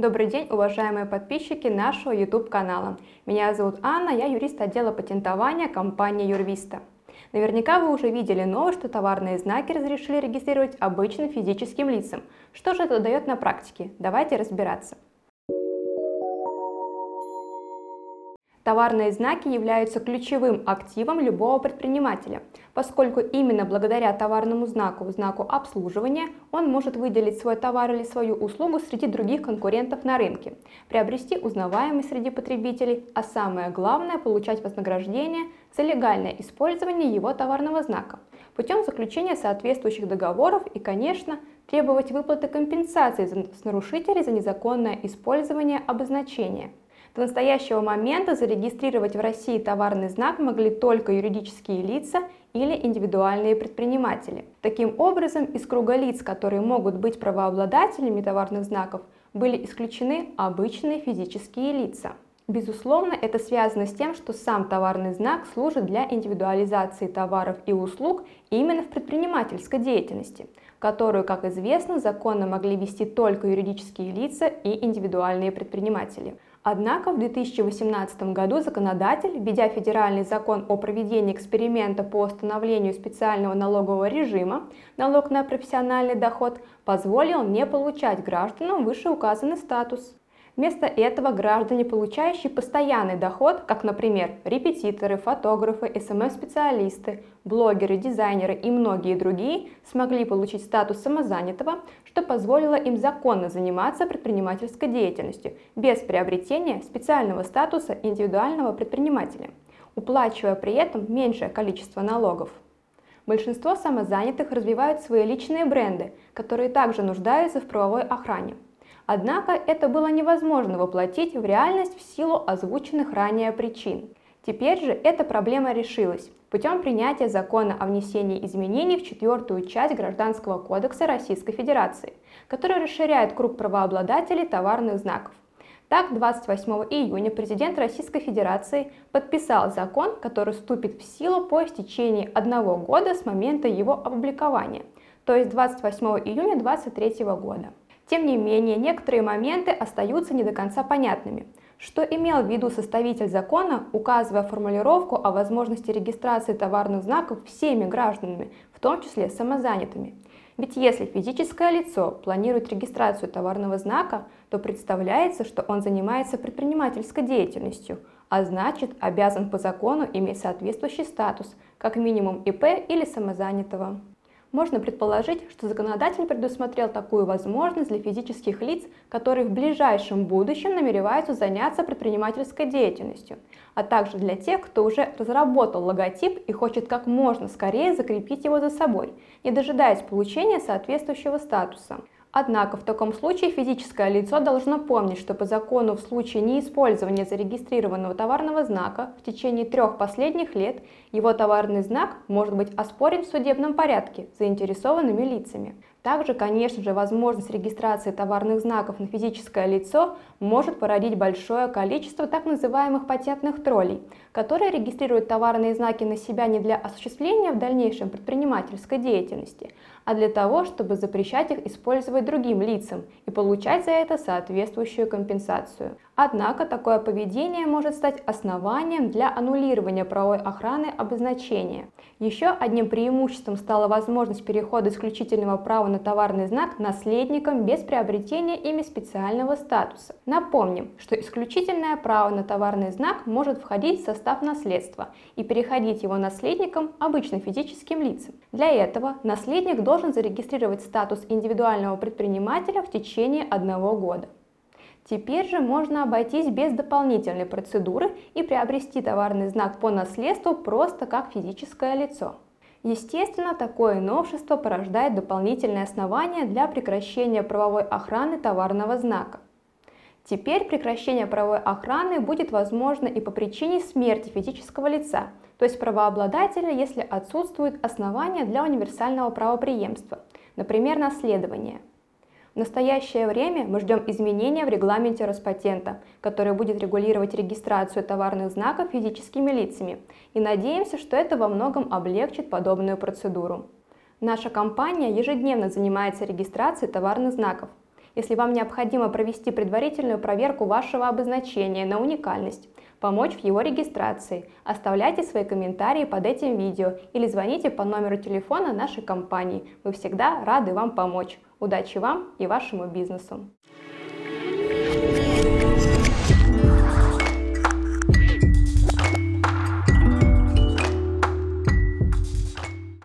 Добрый день, уважаемые подписчики нашего YouTube-канала. Меня зовут Анна, я юрист отдела патентования компании Юрвиста. Наверняка вы уже видели новость, что товарные знаки разрешили регистрировать обычным физическим лицам. Что же это дает на практике? Давайте разбираться. Товарные знаки являются ключевым активом любого предпринимателя, поскольку именно благодаря товарному знаку, знаку обслуживания, он может выделить свой товар или свою услугу среди других конкурентов на рынке, приобрести узнаваемость среди потребителей, а самое главное – получать вознаграждение за легальное использование его товарного знака путем заключения соответствующих договоров и, конечно, требовать выплаты компенсации с нарушителей за незаконное использование обозначения – до настоящего момента зарегистрировать в России товарный знак могли только юридические лица или индивидуальные предприниматели. Таким образом, из круга лиц, которые могут быть правообладателями товарных знаков, были исключены обычные физические лица. Безусловно, это связано с тем, что сам товарный знак служит для индивидуализации товаров и услуг именно в предпринимательской деятельности, которую, как известно, законно могли вести только юридические лица и индивидуальные предприниматели. Однако в 2018 году законодатель, введя федеральный закон о проведении эксперимента по установлению специального налогового режима налог на профессиональный доход, позволил не получать гражданам вышеуказанный статус. Вместо этого граждане, получающие постоянный доход, как, например, репетиторы, фотографы, СММ-специалисты, блогеры, дизайнеры и многие другие, смогли получить статус самозанятого, что позволило им законно заниматься предпринимательской деятельностью без приобретения специального статуса индивидуального предпринимателя, уплачивая при этом меньшее количество налогов. Большинство самозанятых развивают свои личные бренды, которые также нуждаются в правовой охране – Однако это было невозможно воплотить в реальность в силу озвученных ранее причин. Теперь же эта проблема решилась путем принятия закона о внесении изменений в четвертую часть Гражданского кодекса Российской Федерации, который расширяет круг правообладателей товарных знаков. Так, 28 июня президент Российской Федерации подписал закон, который вступит в силу по истечении одного года с момента его опубликования, то есть 28 июня 2023 года. Тем не менее, некоторые моменты остаются не до конца понятными. Что имел в виду составитель закона, указывая формулировку о возможности регистрации товарных знаков всеми гражданами, в том числе самозанятыми? Ведь если физическое лицо планирует регистрацию товарного знака, то представляется, что он занимается предпринимательской деятельностью, а значит обязан по закону иметь соответствующий статус, как минимум ИП или самозанятого. Можно предположить, что законодатель предусмотрел такую возможность для физических лиц, которые в ближайшем будущем намереваются заняться предпринимательской деятельностью, а также для тех, кто уже разработал логотип и хочет как можно скорее закрепить его за собой, не дожидаясь получения соответствующего статуса. Однако в таком случае физическое лицо должно помнить, что по закону в случае неиспользования зарегистрированного товарного знака в течение трех последних лет его товарный знак может быть оспорен в судебном порядке заинтересованными лицами. Также, конечно же, возможность регистрации товарных знаков на физическое лицо может породить большое количество так называемых патентных троллей, которые регистрируют товарные знаки на себя не для осуществления в дальнейшем предпринимательской деятельности, а для того, чтобы запрещать их использовать другим лицам и получать за это соответствующую компенсацию. Однако такое поведение может стать основанием для аннулирования правовой охраны обозначения. Еще одним преимуществом стала возможность перехода исключительного права на товарный знак наследникам без приобретения ими специального статуса. Напомним, что исключительное право на товарный знак может входить в состав наследства и переходить его наследникам обычным физическим лицам. Для этого наследник должен зарегистрировать статус индивидуального предпринимателя в течение одного года. Теперь же можно обойтись без дополнительной процедуры и приобрести товарный знак по наследству просто как физическое лицо. Естественно, такое новшество порождает дополнительные основания для прекращения правовой охраны товарного знака. Теперь прекращение правовой охраны будет возможно и по причине смерти физического лица, то есть правообладателя, если отсутствуют основания для универсального правоприемства, например, наследование – в настоящее время мы ждем изменения в регламенте Роспатента, который будет регулировать регистрацию товарных знаков физическими лицами, и надеемся, что это во многом облегчит подобную процедуру. Наша компания ежедневно занимается регистрацией товарных знаков, если вам необходимо провести предварительную проверку вашего обозначения на уникальность, помочь в его регистрации, оставляйте свои комментарии под этим видео или звоните по номеру телефона нашей компании. Мы всегда рады вам помочь. Удачи вам и вашему бизнесу!